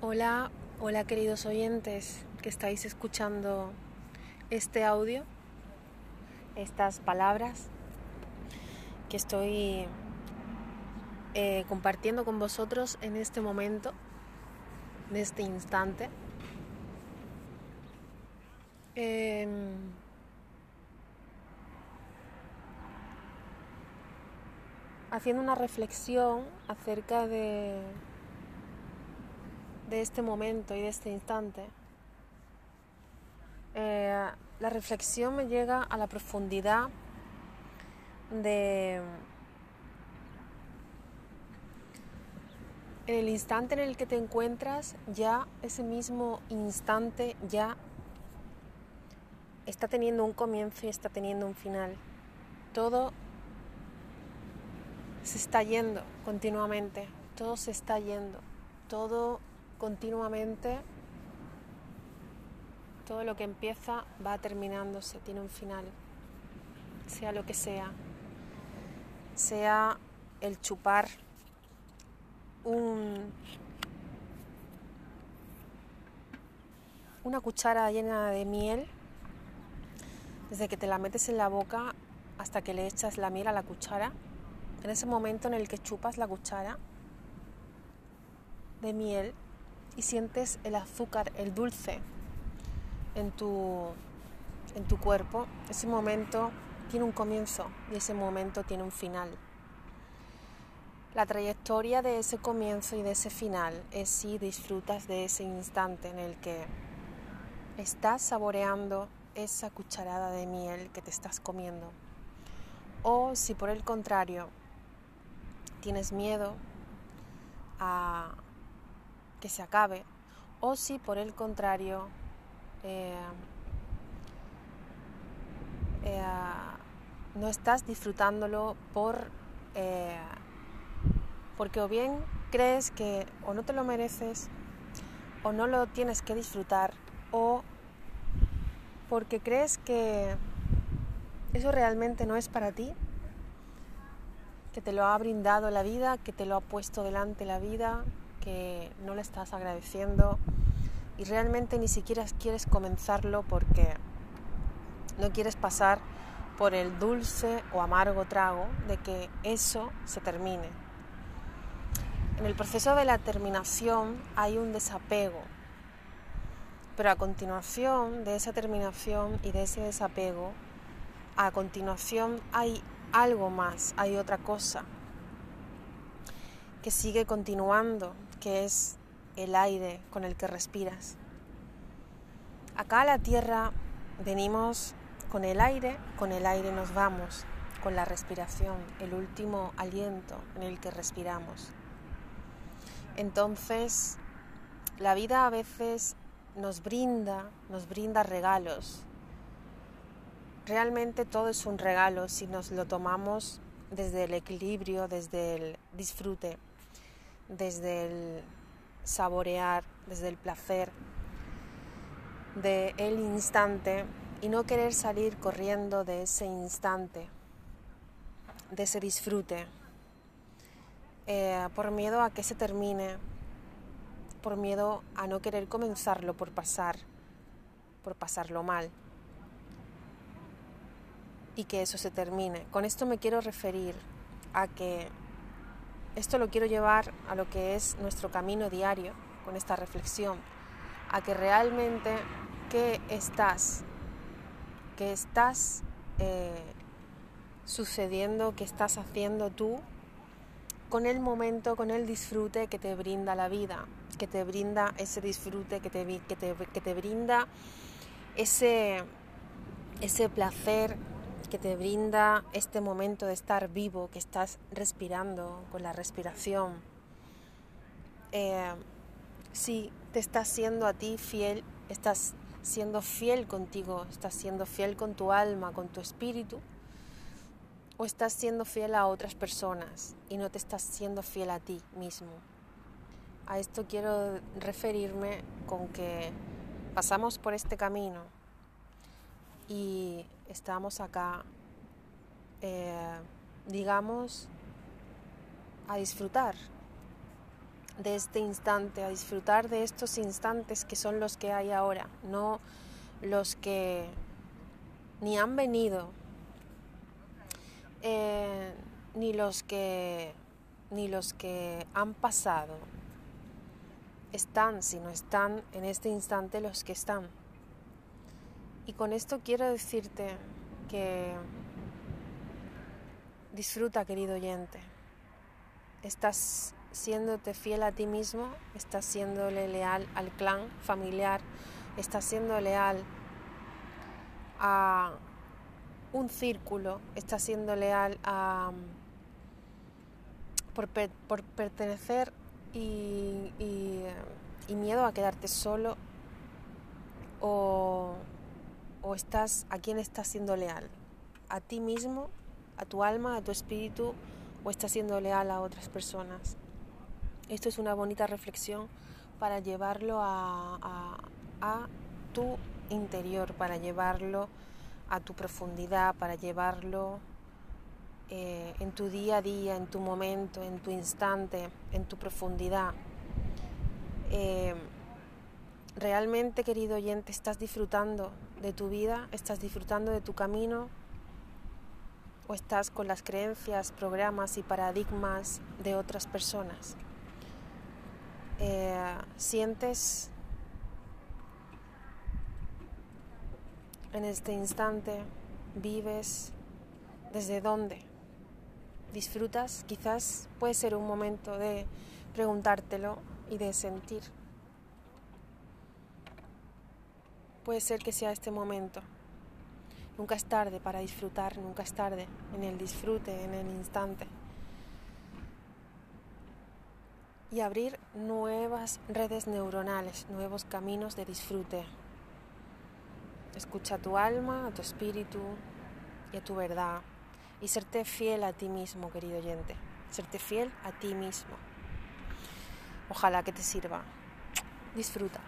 Hola, hola queridos oyentes que estáis escuchando este audio, estas palabras que estoy eh, compartiendo con vosotros en este momento, en este instante. Em, haciendo una reflexión acerca de de este momento y de este instante, eh, la reflexión me llega a la profundidad de en el instante en el que te encuentras, ya ese mismo instante ya está teniendo un comienzo y está teniendo un final. Todo se está yendo continuamente, todo se está yendo, todo continuamente todo lo que empieza va terminándose, tiene un final, sea lo que sea, sea el chupar un, una cuchara llena de miel, desde que te la metes en la boca hasta que le echas la miel a la cuchara, en ese momento en el que chupas la cuchara de miel, y sientes el azúcar, el dulce en tu, en tu cuerpo, ese momento tiene un comienzo y ese momento tiene un final. La trayectoria de ese comienzo y de ese final es si disfrutas de ese instante en el que estás saboreando esa cucharada de miel que te estás comiendo. O si por el contrario tienes miedo a que se acabe o si por el contrario eh, eh, no estás disfrutándolo por eh, porque o bien crees que o no te lo mereces o no lo tienes que disfrutar o porque crees que eso realmente no es para ti que te lo ha brindado la vida, que te lo ha puesto delante la vida, no le estás agradeciendo y realmente ni siquiera quieres comenzarlo porque no quieres pasar por el dulce o amargo trago de que eso se termine. En el proceso de la terminación hay un desapego, pero a continuación de esa terminación y de ese desapego, a continuación hay algo más, hay otra cosa que sigue continuando, que es el aire con el que respiras. Acá a la tierra venimos con el aire, con el aire nos vamos, con la respiración, el último aliento en el que respiramos. Entonces, la vida a veces nos brinda, nos brinda regalos. Realmente todo es un regalo si nos lo tomamos desde el equilibrio, desde el disfrute desde el saborear, desde el placer del el instante y no querer salir corriendo de ese instante, de ese disfrute, eh, por miedo a que se termine, por miedo a no querer comenzarlo por pasar, por pasarlo mal y que eso se termine. Con esto me quiero referir a que esto lo quiero llevar a lo que es nuestro camino diario con esta reflexión, a que realmente qué estás, qué estás eh, sucediendo, qué estás haciendo tú con el momento, con el disfrute que te brinda la vida, que te brinda ese disfrute, que te, que te, que te brinda ese, ese placer que te brinda este momento de estar vivo, que estás respirando con la respiración. Eh, si te estás siendo a ti fiel, estás siendo fiel contigo, estás siendo fiel con tu alma, con tu espíritu, o estás siendo fiel a otras personas y no te estás siendo fiel a ti mismo. A esto quiero referirme con que pasamos por este camino y estamos acá, eh, digamos, a disfrutar, de este instante, a disfrutar de estos instantes que son los que hay ahora, no los que ni han venido, eh, ni los que ni los que han pasado están, sino están en este instante los que están. Y con esto quiero decirte que disfruta, querido oyente. Estás siéndote fiel a ti mismo, estás siéndole leal al clan familiar, estás siendo leal a un círculo, estás siendo leal a por, pertenecer y, y, miedo a quedarte solo o, o estás a quién estás siendo leal a ti mismo a tu alma a tu espíritu o estás siendo leal a otras personas esto es una bonita reflexión para llevarlo a, tu interior, para llevarlo a tu profundidad, para llevarlo eh, en tu día a día, en tu momento, en tu instante, en tu profundidad. Eh, realmente, querido oyente, estás disfrutando de tu vida, estás disfrutando de tu camino o estás con las creencias, programas y paradigmas de otras personas. Eh, sientes en este instante, vives, desde dónde disfrutas, quizás puede ser un momento de preguntártelo y de sentir. Puede ser que sea este momento. Nunca es tarde para disfrutar, nunca es tarde en el disfrute, en el instante y abrir nuevas redes neuronales, nuevos caminos de disfrute. Escucha a tu alma, a tu espíritu y a tu verdad y serte fiel a ti mismo, querido oyente. Serte fiel a ti mismo. Ojalá que te sirva. Disfruta.